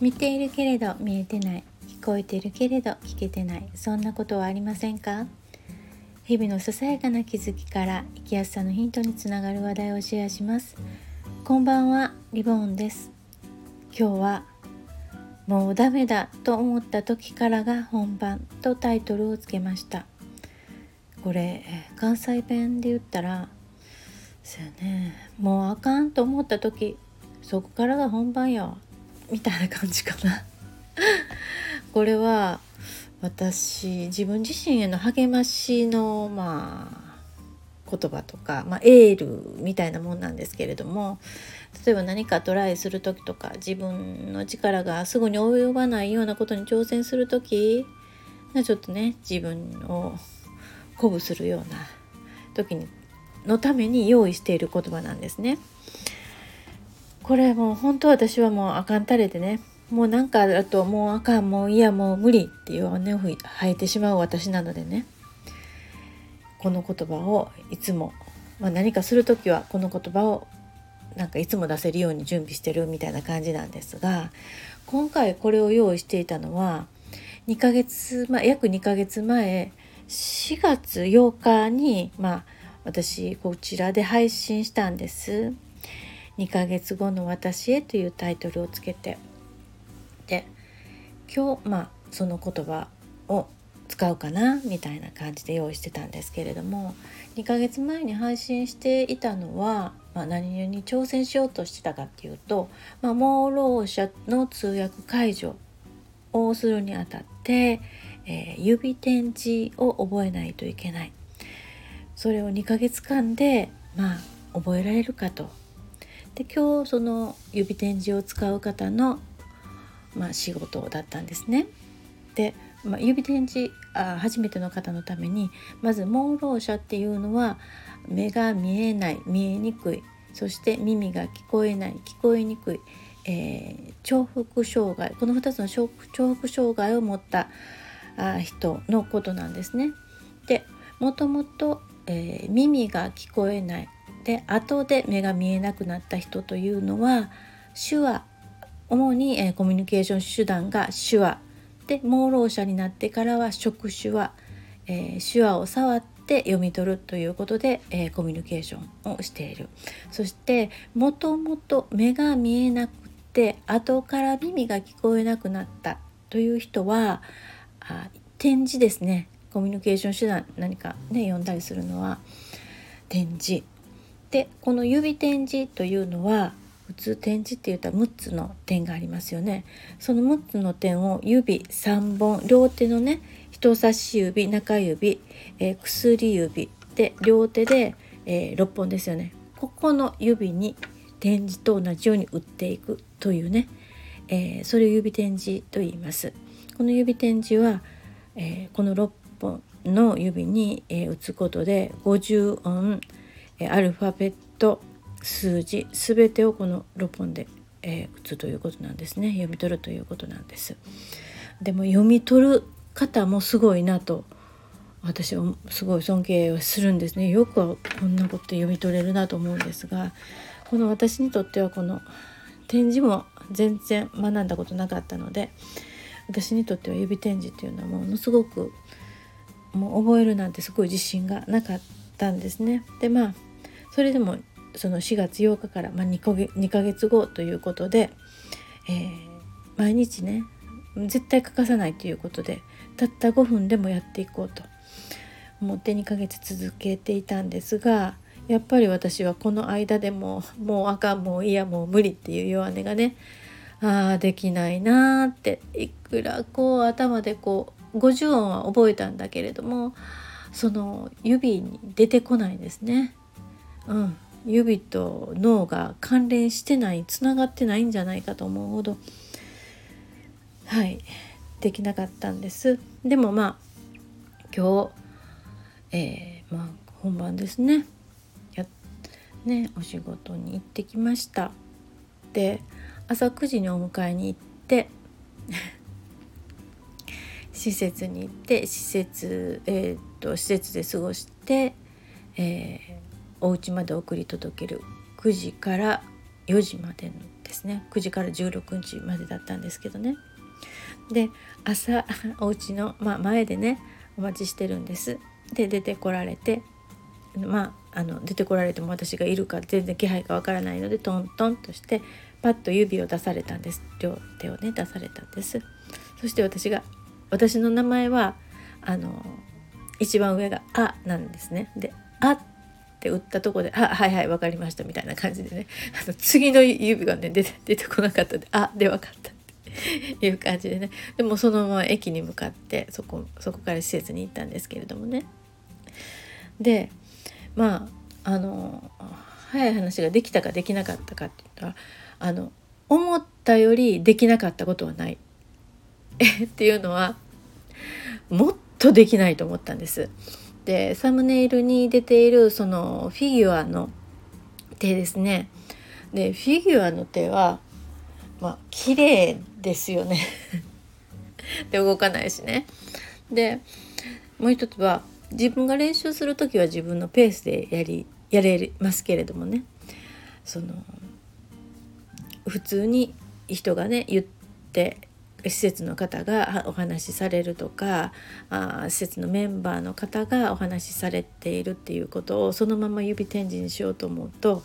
見ているけれど見えてない。聞こえているけれど聞けてない。そんなことはありませんか？日々のささやかな気づきから生きやすさのヒントにつながる話題をシェアします。こんばんはリボンです。今日はもうダメだと思った時からが本番とタイトルをつけました。これ関西弁で言ったらそうやね。もうあかんと思った時そこからが本番やみたいな感じかな これは私自分自身への励ましのまあ言葉とか、まあ、エールみたいなもんなんですけれども例えば何かトライする時とか自分の力がすぐに及ばないようなことに挑戦する時ちょっとね自分を鼓舞するような時のために用意している言葉なんですね。これもう本当私はもうあかんたれでね。もうなんかだともうあかんもういやもう無理っていう羽を吐いてしまう私なのでね。この言葉をいつも、まあ、何かする時はこの言葉をなんかいつも出せるように準備してるみたいな感じなんですが今回これを用意していたのは2ヶ月前約2ヶ月前4月8日にまあ私こちらで配信したんです。2ヶ月後の私へというタイトルをつけて。で今日まあその言葉を使うかなみたいな感じで用意してたんですけれども2ヶ月前に配信していたのは、まあ、何に挑戦しようとしてたかっていうと、まあ、盲ろう者の通訳解除をするにあたって、えー、指点字を覚えないといけない。それを2ヶ月間でまあ覚えられるかと。で今日その指点字を使う方の、まあ、仕事だったんですね。で、まあ、指点字あ初めての方のためにまず盲ろ者っていうのは目が見えない見えにくいそして耳が聞こえない聞こえにくい、えー、重複障害この2つの重複障害を持ったあ人のことなんですね。でもともとえー、耳が聞こえないで後で目が見えなくなった人というのは手話主に、えー、コミュニケーション手段が手話。で盲ろう者になってからは触手話、えー、手話を触って読み取るということで、えー、コミュニケーションをしている。そしてもともと目が見えなくて後から耳が聞こえなくなったという人はあ展示ですね。コミュニケーション手段何かね読んだりするのは点字でこの指点字というのは普通点字って言ったら6つの点がありますよね。その6つの点を指3本両手のね人差し指中指、えー、薬指で両手で、えー、6本ですよね。ここの指に点字と同じように打っていくというね、えー、それを指点字と言います。この指点字は、えこの6本の指に、えー、打つことで50音、アルファベット数字全てをこの6本で、えー、打つということなんですね。読み取るということなんです。でも読み取る方もすごいなと私はすごい尊敬をするんですね。よくはこんなこと読み取れるなと思うんですがこの私にとってはこの展示も全然学んだことなかったので私にとっては指展示っていうのはものすごくもう覚えるなんてすごい自信がなかったんですね。でまあそれでもその4月8日から、まあ、2, か月2ヶ月後ということで、えー、毎日ね絶対欠かさないということでたった5分でもやっていこうと思って2ヶ月続けていたんですがやっぱり私はこの間でももうあかんもういやもう無理っていう弱音がねああできないなーっていくらこう頭でこう50音は覚えたんだけれどもその指に出てこないんですね。うん、指と脳が関連してないつながってないんじゃないかと思うほどはいできなかったんです。でもまあ今日、えー、まあ、本番ですねやねお仕事に行ってきました。で朝9時にお迎えに行って 施設に行って施設,、えーと、施設で過ごして、えー、お家まで送り届ける9時から4時までのですね。9時から16日までだったんですけどね。で朝 お家のまあ、前でねお待ちしてるんです。で出てこられてまああの出てこられても私がいるか全然気配がわからないのでトントンとしてパッと指を出されたんです。両手をね出されたんです。そして私が私の名前はあの一番上が「あ」なんですね。で「あ」って打ったとこで「あはいはい分かりました」みたいな感じでね。あの次の指がね出て出てこなかったんで「あ」で分かったっていう感じでね。でもそのまま駅に向かってそこそこから施設に行ったんですけれどもね。でまああの早い話ができたかできなかったかって言ったらあの思ったよりできなかったことはない。っていうのはもっとできないと思ったんです。でサムネイルに出ているそのフィギュアの手ですね。でフィギュアの手はまあ綺麗ですよね で動かないしね。でもう一つは自分が練習する時は自分のペースでやりやれますけれどもねその普通に人がね言って施設の方がお話しされるとかあ施設のメンバーの方がお話しされているっていうことをそのまま指展示にしようと思うと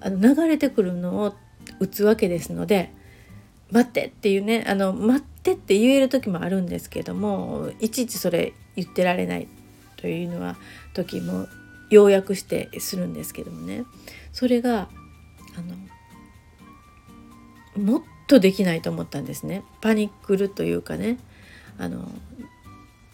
あの流れてくるのを打つわけですので「待って」っていうねあの待ってって言える時もあるんですけどもいちいちそれ言ってられないというのは時も要約してするんですけどもね。それがあのもっとできないと思ったんですね。パニックるというかね。あの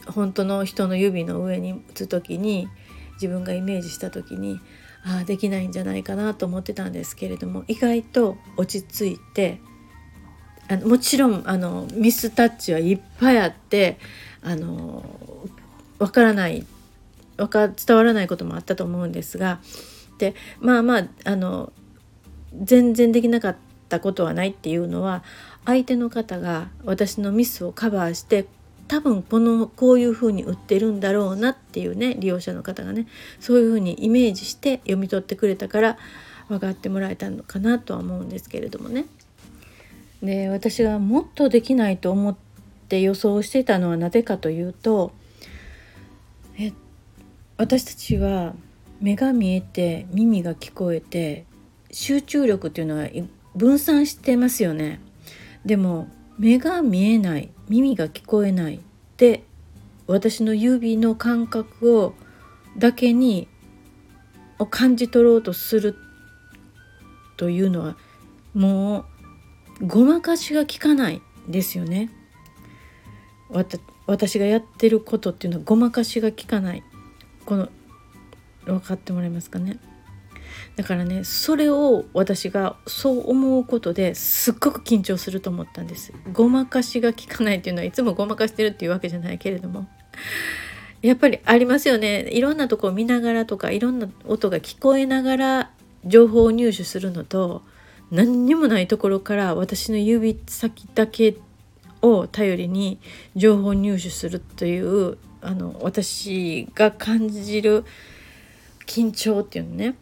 本当の人の指の上に打つ時に自分がイメージした時にああできないんじゃないかなと思ってたんですけれども意外と落ち着いてあのもちろんあのミスタッチはいっぱいあってあのわからないわか伝わらないこともあったと思うんですがでまあまああの全然できなかったことはないっていうのは相手の方が私のミスをカバーして多分このこういうふうに売ってるんだろうなっていうね利用者の方がねそういうふうにイメージして読み取ってくれたから分かってもらえたのかなとは思うんですけれどもね。で私がもっとできないと思って予想してたのはなぜかというとえ私たちは目が見えて耳が聞こえて集中力っていうのは分散してますよね。でも目が見えない耳が聞こえないで私の指の感覚をだけにを感じ取ろうとするというのはもうごまかしが効かないですよね。私がやってることっていうのはごまかしが効かないこの分かってもらえますかねだからねそれを私がそう思うことですっごく緊張すると思ったんです。ごまかしが効かないっていうのはいつもごまかしてるっていうわけじゃないけれども。やっぱりありますよね。いろんなとこを見ながらとかいろんな音が聞こえながら情報を入手するのと何にもないところから私の指先だけを頼りに情報入手するというあの私が感じる緊張っていうのね。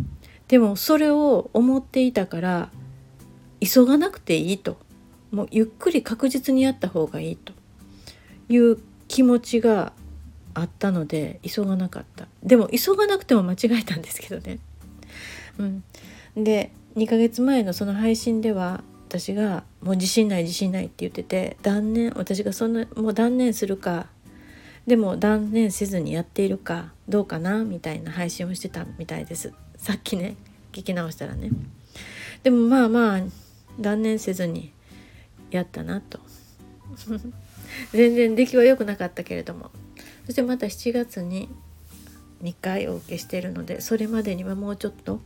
でもそれを思っていたから急がなくていいと。もうゆっくり確実にやった方がいいと。いう気持ちがあったので急がなかった。でも急がなくても間違えたんですけどね。うん、で2ヶ月前のその配信では私がもう自信ない自信ないって言ってて断念私がそんなもう断念するかでも断念せずにやっているかどうかなみたいな配信をしてたみたいです。さっきね聞き直したらね。でもまあまあ断念せずにやったなと。全然出来は良くなかったけれども。そしてまた7月に2回お受けしているのでそれまでにはもうちょっと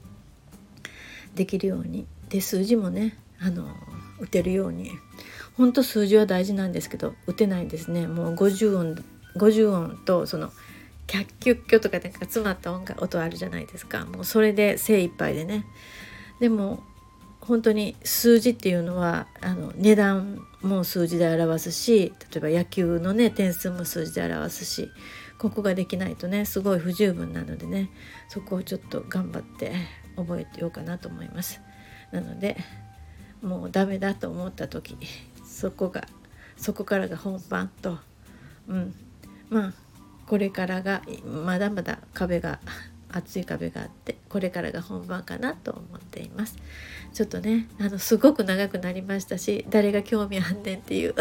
できるようにで数字もねあの打てるように。本当数字は大事なんですけど打てないんですね。もう50音50音とそのキャッキュッキュとかなんか詰まった音が音あるじゃないですか。もうそれで精一杯でね。でも本当に数字っていうのはあの値段も数字で表すし例えば野球のね点数も数字で表すしここができないとねすごい不十分なのでねそこをちょっと頑張って覚えてようかなと思います。なのでもうダメだと思った時そこがそこからが本番と、うん、まあこれからがまだまだ壁が厚い壁があってこれからが本番かなと思っています。ちょっとねあのすごく長くなりましたし誰が興味あんねんっていう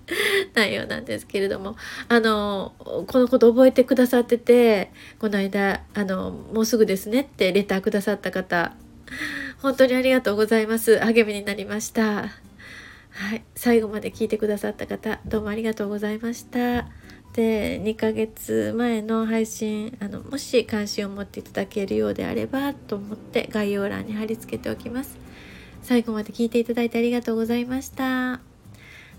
内容なんですけれどもあのこのこと覚えてくださっててこの間あのもうすぐですねってレターくださった方本当にありがとうございます。励みになりました。はい最後まで聞いてくださった方どうもありがとうございました。で2ヶ月前の配信あのもし関心を持っていただけるようであればと思って概要欄に貼り付けておきます。最後まで聞いていただいてありがとうございました。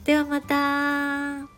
ではまた。